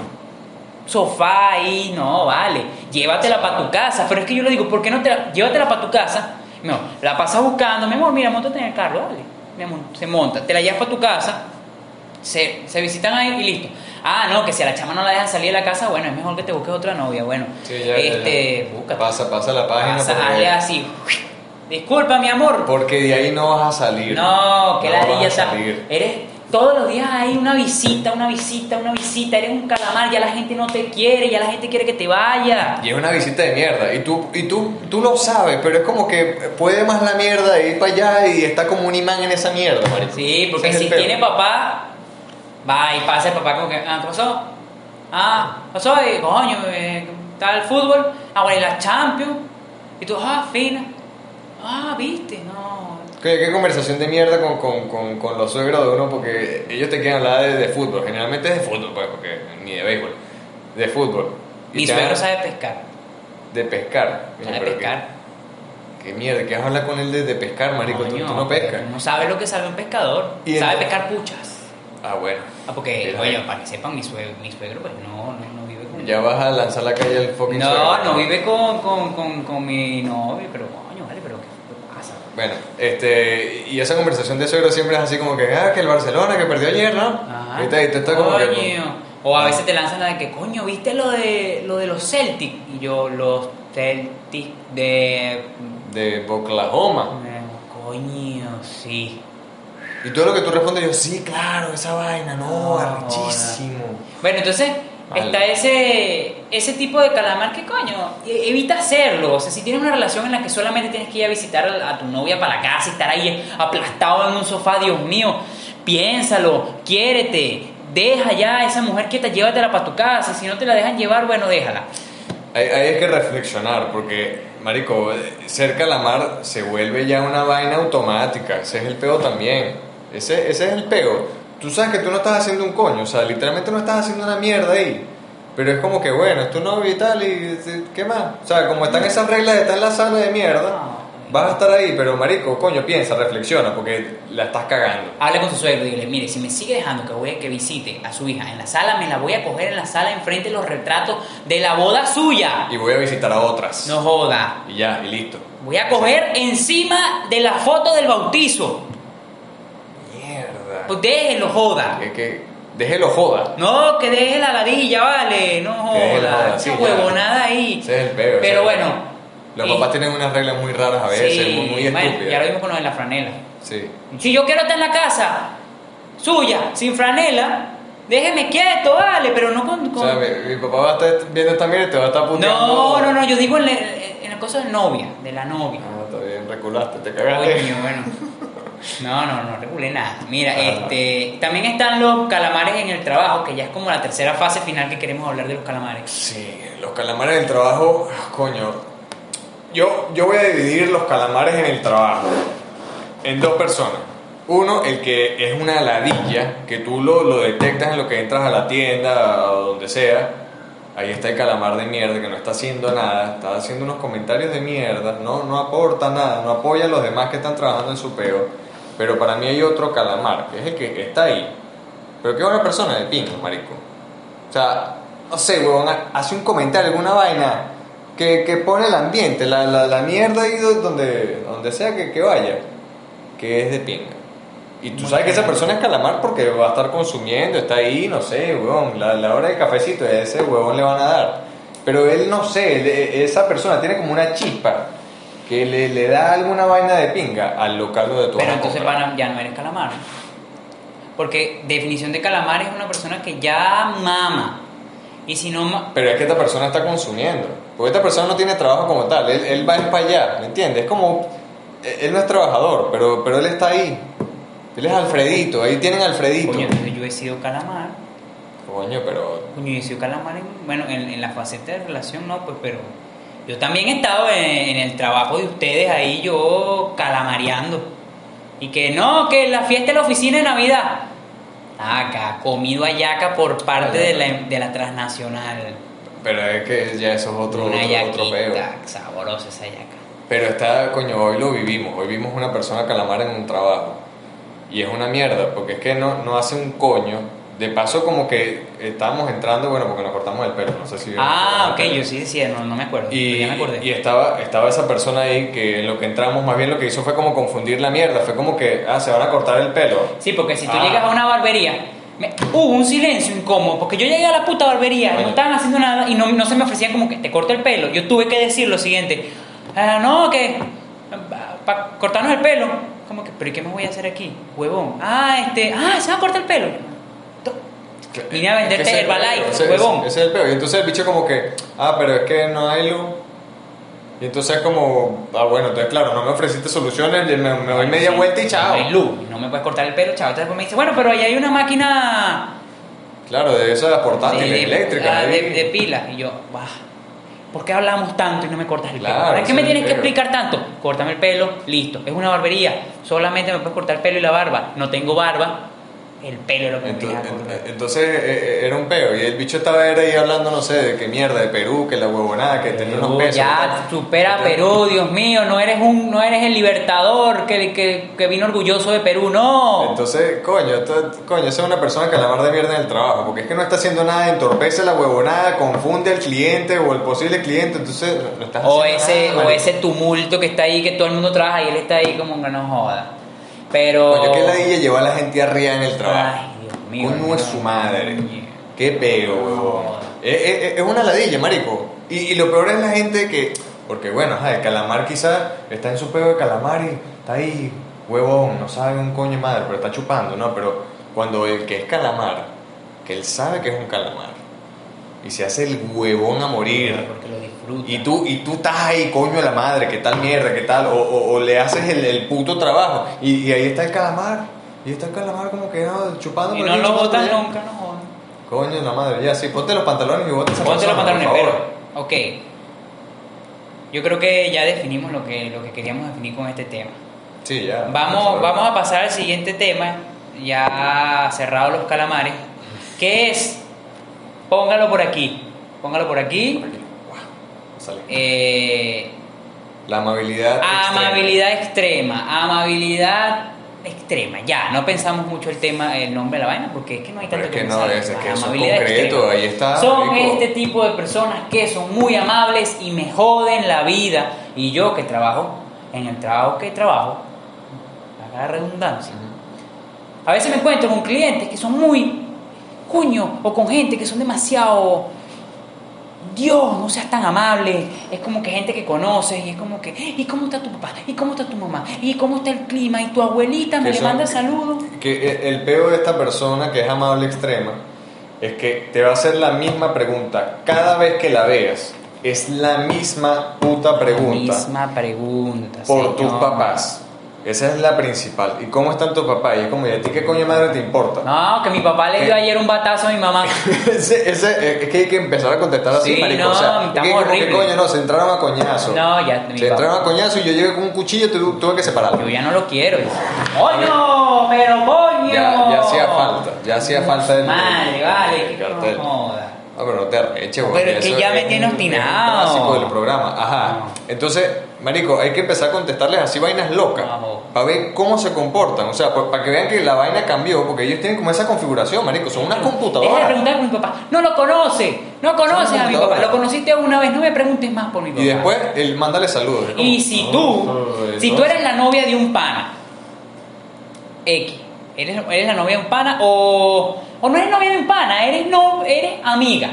sofá ahí, no, vale. Llévatela para tu casa. Pero es que yo le digo, ¿por qué no te la, llévatela para tu casa? No, la pasas buscando, mi amor, mira, montate en el carro, dale. Mi amor, se monta. Te la llevas para tu casa, se, se visitan ahí y listo. Ah, no, que si a la chama no la dejan salir de la casa, bueno, es mejor que te busques otra novia. Bueno, Sí, ya, este, ya. búscate. Pasa, pasa la página. Pasa, hazle así. Disculpa, mi amor. porque de ahí no vas a salir. No, que No la vas a salir. Eres todos los días hay una visita, una visita, una visita. Eres un calamar, ya la gente no te quiere, ya la gente quiere que te vaya. Y es una visita de mierda. Y tú, y tú, tú lo sabes, pero es como que puede más la mierda ir para allá y está como un imán en esa mierda, marico. Sí, porque si tiene papá, va y pasa el papá como que, ah, ¿qué pasó? Ah, ¿qué pasó? Y, coño, eh, está el fútbol. Ah, bueno, y la Champions. Y tú, ah, fina. Ah, viste, no. ¿Qué, qué conversación de mierda con, con, con, con los suegros de uno? Porque ellos te quieren hablar de, de fútbol. Generalmente es de fútbol, pues, porque ni de béisbol. De fútbol. Y Mi suegro sabe pescar. De pescar. Sabe pero pescar. Qué, mierda, ¿qué vas a hablar con él de, de pescar, marico? tú, Coño, tú no pescas. No sabe lo que sabe un pescador. Y sabe pescar puchas. Ah, bueno. Ah, porque, oye, para que sepan, mi suegro, mi suegro pues no, no, no vive con Ya vas a lanzar la calle al fucking No, suegro. no vive con, con, con, con mi novio, pero. Bueno, este, y esa conversación de suegro siempre es así como que, ah, que el Barcelona que perdió ayer, ¿no? Ajá. Te, y te está como que... Coño. O a veces te lanzan la de que, coño, ¿viste lo de, lo de los Celtic? Y yo, los Celtic de... De Oklahoma. Coño, sí. Y todo lo que tú respondes, yo, sí, claro, esa vaina, no, No, arrechísimo. Bueno, entonces Vale. está ese, ese tipo de calamar que, coño, e- evita hacerlo. O sea, si tienes una relación en la que solamente tienes que ir a visitar a, a tu novia para la casa y estar ahí aplastado en un sofá, Dios mío, piénsalo, quiérete, deja ya a esa mujer quieta, llévatela para tu casa. Si no te la dejan llevar, bueno, déjala. Ahí, ahí hay que reflexionar, porque, marico, ser calamar se vuelve ya una vaina automática. Ese es el peo también. Ese, ese es el peo. Tú sabes que tú no estás haciendo un coño, o sea, literalmente no estás haciendo una mierda ahí. Pero es como que, bueno, es tu novio y tal, y ¿qué más? O sea, como están esas reglas, está en la sala de mierda, No. vas a estar ahí, pero marico, coño, piensa, reflexiona, porque la estás cagando. Hable con su suegro y dile, mire, si me sigue dejando que voy que visite a su hija en la sala, me la voy a coger en la sala enfrente de los retratos de la boda suya. Y voy a visitar a otras. No joda. Y ya, y listo. Voy a coger encima de la foto del bautizo. Mierda. Pues déjelo, joda. Que, que déjelo joda. No, que deje la ladilla, vale. No joda. joda, sí, Esa ya. huevonada ahí. Ese es el peor. Pero bueno. Los y- papás tienen unas reglas muy raras a veces, sí, muy, muy bueno, estúpidas. ya lo vimos con lo de la franela. Sí. Si yo quiero estar en la casa suya, sin franela, déjeme quieto, vale, pero no con... O sea, mi, mi papá va a estar viendo esta mierda y te va a estar puteando. no, no, no, yo digo en la, en la cosa de novia, de la novia. Ah, está bien, reculaste, te cagaste. Coño, bueno. No, no, no regulé nada. Mira, Ah. este, también están los calamares en el trabajo, que ya es como la tercera fase final que queremos hablar de los calamares. Sí, los calamares en el trabajo, coño. Yo, yo voy a dividir los calamares en el trabajo en dos personas. Uno, el que es una ladilla, que tú lo, lo detectas en lo que entras a la tienda o donde sea. Ahí está el calamar de mierda que no está haciendo nada, está haciendo unos comentarios de mierda, no, no aporta nada, no apoya a los demás que están trabajando en su peo. Pero para mí hay otro calamar, que es el que está ahí. Pero que es una persona de pingo, marico. O sea, no sé, huevón, hace un comentario, alguna vaina que, que pone el ambiente, la, la, la mierda ahí do- donde, donde sea que, que vaya, que es de pinga. Y tú sabes que esa persona es calamar porque va a estar consumiendo, está ahí, no sé, huevón, la, la hora del cafecito, ese huevón le van a dar. Pero él, no sé, él- esa persona tiene como una chispa que le, le da alguna vaina de pinga al local donde tú Pero entonces ya no eres calamar. Porque definición de calamar es una persona que ya mama. Y si no... ma- Pero es que esta persona está consumiendo. Porque esta persona no tiene trabajo como tal. Él, él va para allá, ¿me entiendes? Es como. Él no es trabajador, pero, pero él está ahí. Él es Alfredito, ahí tienen Alfredito. Coño, entonces yo he sido calamar. Coño, pero. Coño, yo he sido calamar en, bueno, en, en la faceta de relación no, pues, pero yo también he estado en, en el trabajo de ustedes ahí, yo calamareando. Y que no, que la fiesta de la oficina de Navidad. Acá, comido ayaca por parte de la, de la transnacional. Pero es que ya eso es otro, Una otro, otro peo. esa yaca. Pero está, coño, hoy lo vivimos. Hoy vimos una persona calamar en un trabajo. Y es una mierda, porque es que no, no hace un coño. De paso, como que estábamos entrando, bueno, porque nos cortamos el pelo, no sé si. Ah, ok, yo sí decía, no, no me acuerdo. Y, ya me acordé. y estaba, estaba esa persona ahí que en lo que entramos, más bien lo que hizo fue como confundir la mierda. Fue como que, ah, se van a cortar el pelo. Sí, porque si tú Ah. llegas a una barbería, me- hubo un silencio incómodo, porque yo llegué a la puta barbería, Coño. no estaban haciendo nada y no, no se me ofrecían como que te corto el pelo. Yo tuve que decir lo siguiente, "Ah, no, que para cortarnos el pelo, como que, pero ¿y qué me voy a hacer aquí? Huevón. Ah, este, ah, se va a cortar el pelo. Vine a venderte Es Herbalife, huevón. Ese, ese es el peo. Y entonces el bicho como que, ah, pero es que no hay luz. Y entonces como, ah, bueno, entonces claro, no me ofreciste soluciones, me, me doy media Sí, vuelta y chao. No hay luz, no me puedes cortar el pelo, chao. Entonces después me dice, bueno, pero ahí hay una máquina Claro, de esas portátiles, de, eléctricas. ah, ahí. de, de pilas. Y yo, bah, ¿por qué hablamos tanto y no me cortas el pelo? Claro, ¿Para qué me tienes que explicar tanto? Córtame el pelo, listo. Es una barbería, solamente me puedes cortar el pelo y la barba. No tengo barba, el pelo lo que Entonces, entonces, eh, eh, era un peo y el bicho estaba ahí hablando, no sé, de qué mierda, de Perú, que la huevonada, que tenía unos pesos. ya, supera a Perú, Dios mío, no eres un, no eres el libertador que, que, que vino orgulloso de Perú, no. Entonces, coño, esto- coño, esa es una persona que la mar de mierda en el trabajo, porque es que no está haciendo nada, entorpece la huevonada, confunde al cliente o el posible cliente, entonces no estás O haciendo ese, nada, o ese tumulto que está ahí, que todo el mundo trabaja y él está ahí como que no joda. Pero. Coño, que ladilla lleva a la gente arriba en el trabajo. Ay, Dios mío. Coño es su madre. Qué huevón. Joda. Es, es- es una ladilla, marico. Y, y lo peor es la gente que. Porque bueno, ajá, el calamar quizás está en su peo de calamar y está ahí, huevón, no sabe un coño madre, pero está chupando, ¿no? Pero cuando el que es calamar, que él sabe que es un calamar, y se hace el huevón a morir. Porque Y tú, y tú estás ahí, coño de la madre, qué tal mierda, qué tal, o, o- o le haces el, el puto trabajo, y, y ahí está el calamar, y está el calamar como que no, chupando. Y no aquí, lo allá. nunca, no. Coño de la madre, ya, sí, ponte los pantalones y bota esa Ponte los persona, pantalones, por pero. Ok. Yo creo que ya definimos lo que, lo que queríamos definir con este tema. Sí, ya. Vamos, vamos a pasar al siguiente tema, ya cerrado los calamares, que es, póngalo por aquí, póngalo por aquí. Por aquí. Sale. Eh, La amabilidad. extrema. amabilidad extrema, amabilidad extrema. Ya, no pensamos mucho el tema, el nombre de la vaina, porque es que no hay Pero tanto es que no, pensar. es- es que La eso es amabilidad concreto, extrema. ahí está, Son este tipo de personas que son muy amables y me joden la vida. Y yo que trabajo en el trabajo que trabajo, haga redundancia. A veces me encuentro con clientes que son muy cuño o con gente que son demasiado Dios, no seas tan amable. Es como que gente que conoces y es como que, ¿y cómo está tu papá? ¿Y cómo está tu mamá? ¿Y cómo está el clima? ¿Y tu abuelita me le manda saludos? Que el- el peo de esta persona que es amable extrema es que te va a hacer la misma pregunta cada vez que la veas. Es la misma puta pregunta Misma pregunta. por tus señor. papás. Esa es la principal. ¿Y cómo están tus papás? Y es como, ¿y a ti qué coño madre te importa? No, que mi papá le dio ¿Qué? ayer un batazo a mi mamá. ese, ese- es que hay que empezar a contestar así, Sí, marico. no, o sea, es que como horrible. coño, no, se entraron a coñazo. No, ya, mi Se entraron a papá. coñazo y yo llegué con un cuchillo y tu- tuve que separarlo. Yo ya no lo quiero. ¡Coño! ¡Pero coño! Ya, ya hacía falta, ya hacía falta el. Madre, vale, el no joda. Ah, pero no te arreches, güey. Pero es que ya me tiene obstinado. Es un clásico del programa. Ajá. No. Entonces, marico, hay que empezar a contestarles así vainas locas. Vamos. Para ver cómo se comportan. O sea, para que vean que la vaina cambió. Porque ellos tienen como esa configuración, marico. Son unas Deja de computadoras. preguntar por mi papá. No lo conoce. No conoces a mi papá. Lo conociste una vez. No me preguntes más por mi papá. Y después, él mándale saludos. Y si "Oh, tú, si eso". tú eres la novia de un pana, X, eres, eres la novia de un pana o, o no eres novia de un pana, eres, no, eres amiga.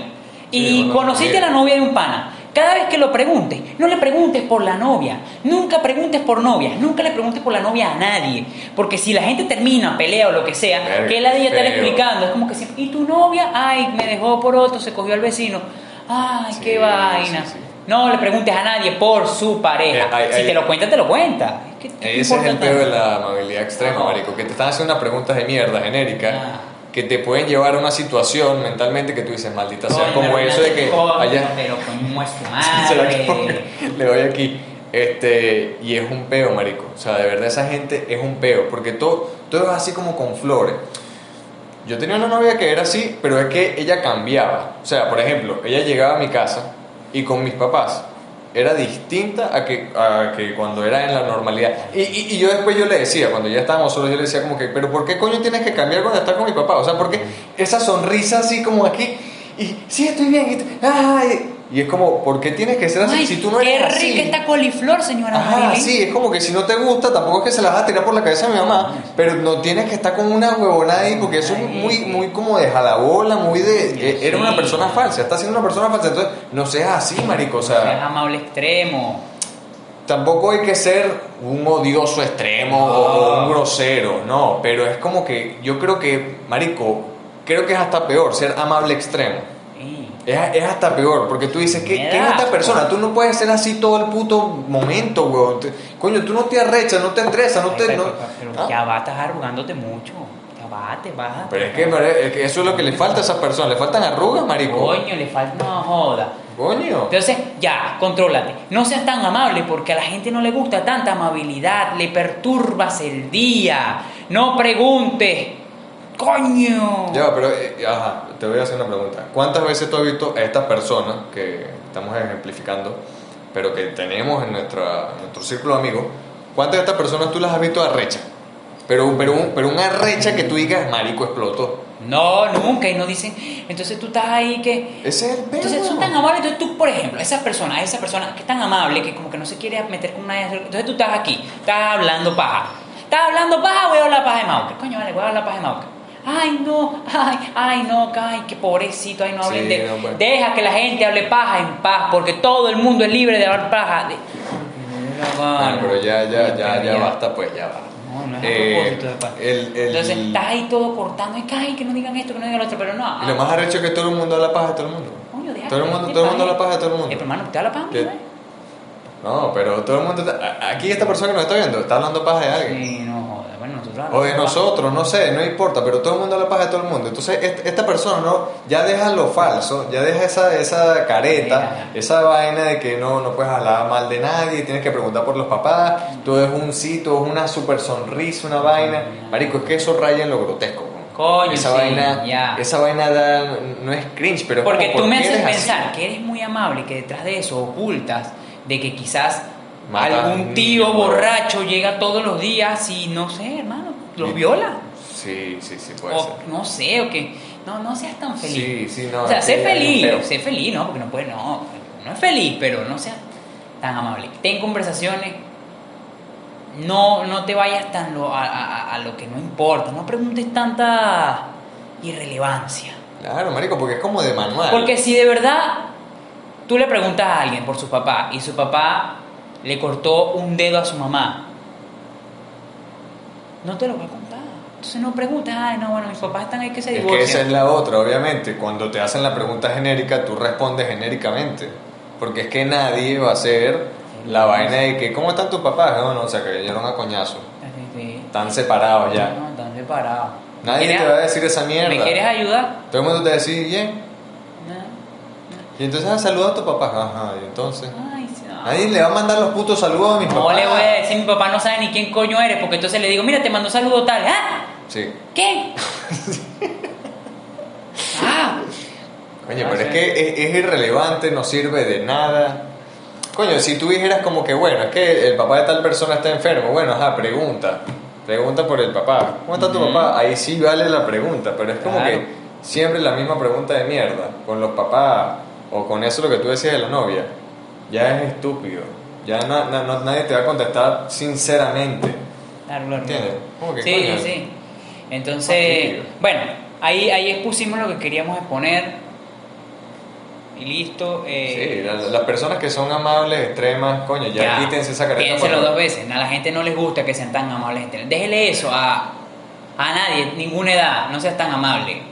Y Sí, bueno, conociste a la novia de un pana. Cada vez que lo preguntes, no le preguntes por la novia, nunca preguntes por novia, nunca le preguntes por la novia a nadie, porque si la gente termina, pelea o lo que sea, que la día estar feo. explicando, es como que siempre, ¿y tu novia? Ay, me dejó por otro, se cogió al vecino, ay, Sí, qué vaina. sí, sí. No le preguntes a nadie por su pareja. Eh, hay- si hay- te lo cuenta, te lo cuenta. ¿qué te Ese es el peor de la amabilidad extrema, No. marico. Que te están haciendo unas preguntas de mierda genéricas. Ah. Que te pueden llevar a una situación mentalmente que tú dices, maldita sea, como eso de que allá. Pero coño es tu madre. le doy aquí. Este, y es un peo, marico. O sea, de verdad esa gente es un peo. Porque todo, todo es así como con flores. Yo tenía una novia que era así, pero es que ella cambiaba. O sea, por ejemplo, ella llegaba a mi casa y con mis papás era distinta a que, a que cuando era en la normalidad. Y, y, y yo después yo le decía, cuando ya estábamos solos, yo le decía como que, pero ¿por qué coño tienes que cambiar cuando estás con mi papá? O sea, porque esa sonrisa así como aquí, y sí, estoy bien, y, ay, y es como, ¿por qué tienes que ser así? Ay, si tú no qué eres así. rica esta coliflor, señora Marilyn. sí, es como que si no te gusta, tampoco es que se la vas a tirar por la cabeza a mi mamá, pero no tienes que estar con una huevonada ahí, porque eso es muy, muy como de jalabola, muy de... eh, Era una persona falsa, está siendo una persona falsa, entonces no seas así, marico, o sea, amable extremo. tampoco hay que ser un odioso extremo o No. un grosero, no, pero es como que yo creo que, marico, creo que es hasta peor ser amable extremo. Es, es hasta peor, porque tú dices, ¿qué, ¿qué es esta persona? Tú no puedes ser así todo el puto momento, weón. Coño, tú no te arrechas, no te estresas, no te... pero, no- pero ¿Ah? ya va, estás arrugándote mucho. Ya va, te vas. Pero es que, es que eso es lo que le falta a esas personas. Le faltan arrugas, marico. Coño, le falta una joda. Coño. Entonces, ya, contrólate. No seas tan amable porque a la gente no le gusta tanta amabilidad. Le perturbas el día. No preguntes. Coño. Ya, pero, eh, ajá, te voy a hacer una pregunta. ¿Cuántas veces tú has visto a estas personas que estamos ejemplificando, pero que tenemos en nuestra, nuestro círculo de amigos, cuántas de estas personas tú las has visto arrecha? Pero, pero, un, pero una arrecha que tú digas, marico, explotó. No, nunca. Y no dicen. Entonces tú estás ahí que. Ese es el pedo. Entonces son tan amables, entonces tú, por ejemplo, esas personas, esa persona que es tan amable que como que no se quiere meter con nadie, entonces tú estás aquí, estás hablando paja, estás hablando paja, voy a hablar paja de Mauca, coño, vale, voy a hablar paja de Mauca. Ay, no, ay, ay, no, ay, qué pobrecito, ay, no hablen Sí, de... no, bueno. Deja que la gente hable paja en paz, porque todo el mundo es libre de hablar paja. De... Ah, pero ya, ya, ya, ya basta, pues ya va. No, no es a Eh, propósito de paz. el- el- Entonces estás ahí todo cortando, y que, ay, que no digan esto, que no digan lo otro, pero no. Y lo más arrecho es que todo el mundo habla paja de todo el mundo. Coño, deja Todo el mundo, todo el mundo habla paja de todo el Eh, mundo. pero hermano, ¿usted habla paja? ¿No? Pero todo el mundo. está- Aquí esta persona que nos está viendo está hablando paja de alguien. Sí, no joda. Bueno, nosotros O de nosotros, no sé, no importa, pero todo el mundo habla paja de todo el mundo. Entonces, est- esta persona no, ya deja lo falso, ya deja esa, esa careta, esa vaina de que no, no puedes hablar mal de nadie, tienes que preguntar por los papás, todo es un sí, todo es una super sonrisa, una vaina. Marico, es que eso raya en lo grotesco. Coño, esa sí, vaina, ya. esa vaina da, no es cringe, pero Porque como, tú ¿por me haces así? pensar que eres muy amable y que detrás de eso ocultas de que quizás Matas algún tío borracho llega todos los días y no sé, hermano, los Sí. viola. Sí, sí, sí, puede O ser. no sé, o que no, no seas tan feliz. Sí, sí, no. o sea, sé feliz, sé feliz, ¿no? Porque no puede, no, no es feliz, pero no seas tan amable. Ten conversaciones, no, no te vayas tan lo- a, a- a lo que no importa, no preguntes tanta irrelevancia. Claro, marico, porque es como de manual. Porque si de verdad tú le preguntas a alguien por su papá y su papá le cortó un dedo a su mamá, no te lo va a contar. Entonces no preguntes, ay, no, bueno, mis papás están ahí que se Es que divorcian. esa es la otra, obviamente. Cuando te hacen la pregunta genérica, tú respondes genéricamente. Porque es que nadie va a hacer la vaina de que, ¿cómo están tus papás? No, no, o sea, que dieron a coñazo. Sí. Están separados ya. No, están separados. Nadie ¿Quieres- te va a decir esa mierda. ¿Me quieres ayudar? Todo el mundo te va a decir, bien. No. Y entonces, ah, saluda a tu papá. Ajá, y entonces. Ay, no. Nadie le va a mandar los putos saludos a mis No papás. le voy a decir, mi papá no sabe ni quién coño eres, porque entonces le digo, mira, te mando saludo tal. ¿Ah? Sí. ¿Qué? ah, Coño, Ah, pero sí. es que es, es irrelevante, no sirve de nada. Coño, si tú dijeras como que, bueno, es que el papá de tal persona está enfermo, bueno, ajá, pregunta. Pregunta por el papá. ¿Cómo está tu papá? Ahí sí vale la pregunta, pero es como Claro. que siempre la misma pregunta de mierda. Con los papás o con eso lo que tú decías de la novia. Ya es estúpido. Ya na- na- no- nadie te va a contestar sinceramente. claro, claro. ¿Entiendes? ¿Cómo que Sí, coño? sí. Entonces, bueno, ahí, ahí expusimos lo que queríamos exponer. Y listo. eh, Sí, la- las personas que son amables, extremas, coño, ya, quítense esa careta. Piénselo dos veces. A la gente no les gusta que sean tan amables. Déjele eso a, a nadie, ninguna edad. No seas tan amable.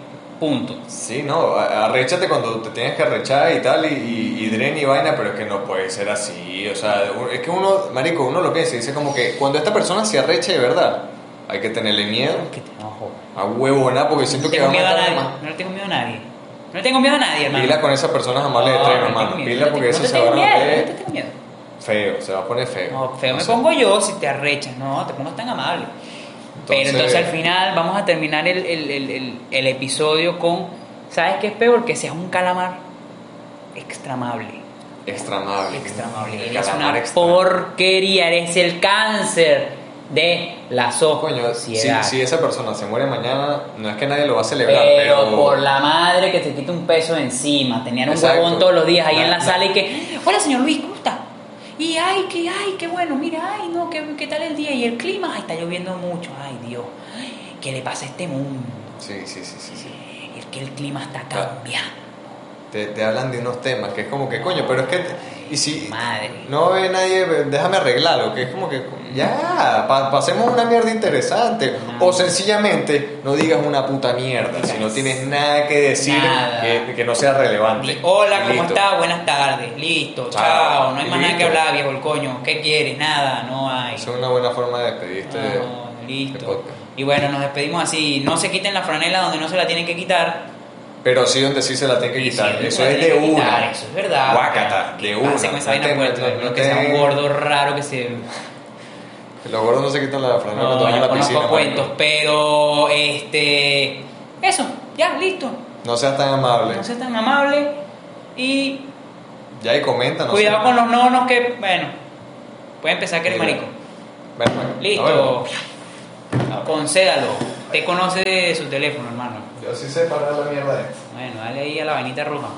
Punto. Sí, no, a- arréchate cuando te tienes que arrechar y tal, y, y, y dren y vaina, pero es que no puede ser así. O sea, es que uno, marico, uno lo piensa y dice como que cuando esta persona se arrecha de verdad, hay que tenerle miedo Que te a huevona porque No siento le que va a a matar más. No le tengo miedo a nadie. No le tengo miedo a nadie, hermano. Pila con esas personas amables de No, tren, no hermano. miedo. Pila No porque eso no se va a no miedo. feo, se va a poner feo. No, feo No me sé. pongo yo si te arrechas, no, te pongas tan amable. Pero Entonces- entonces al final vamos a terminar el, el- el- el- episodio con, ¿sabes qué es peor? Que seas un calamar extramable. Extramable. Extramable. El Eres calamar una extra- porquería, eres el cáncer de la Coño, si, sociedad. si esa persona se muere mañana, no es que nadie lo va a celebrar, pero, pero... por la madre que te quita un peso de encima, tenían un Exacto. huevón todos los días ahí en la sala y que, hola señor Luis, ¿cómo está? Y ay, que ay, qué bueno, mira, ay, no, ¿qué, qué tal el día? Y el clima, ay, está lloviendo mucho, ay Dios, ¿qué le pasa a este mundo? Sí, sí, sí, sí, sí. Es que el clima está cambiando. Te, te hablan de unos temas que es como que, coño, pero es que... Y si Madre. no ve nadie, déjame arreglarlo, que es como que, ya, pa- pasemos una mierda interesante. No. O sencillamente, no digas una puta mierda, si no tienes nada que decir Nada. que, que no sea relevante. Hola, ¿cómo Listo. está? Buenas tardes. Listo, Chao. chao. No hay más nada que hablar, viejo el coño. ¿Qué quieres? Nada, no hay. Esa es una buena forma de despedirte de- No, de listo. Y bueno, nos despedimos así. No se quiten la franela donde no se la tienen que quitar. Pero sí donde sí se la tiene que quitar. sí, Eso es de una. Eso es verdad. Guácata, ¿Qué de una. con esa No vaina no- no que sea un gordo raro que se. Los gordos no se quitan la franela No, cuando van a la piscina. cuentos, marico. pero este. Eso, ya, listo. No seas tan amable. No seas tan amable y Ya y comenta, no cuidado con los nonos que, bueno, puede empezar que eres marico. Bueno, bueno, nos Listo, concédalo. Te conoce de su teléfono, hermano. Yo sí sé parar la mierda esta. Bueno, dale ahí a la vainita roja.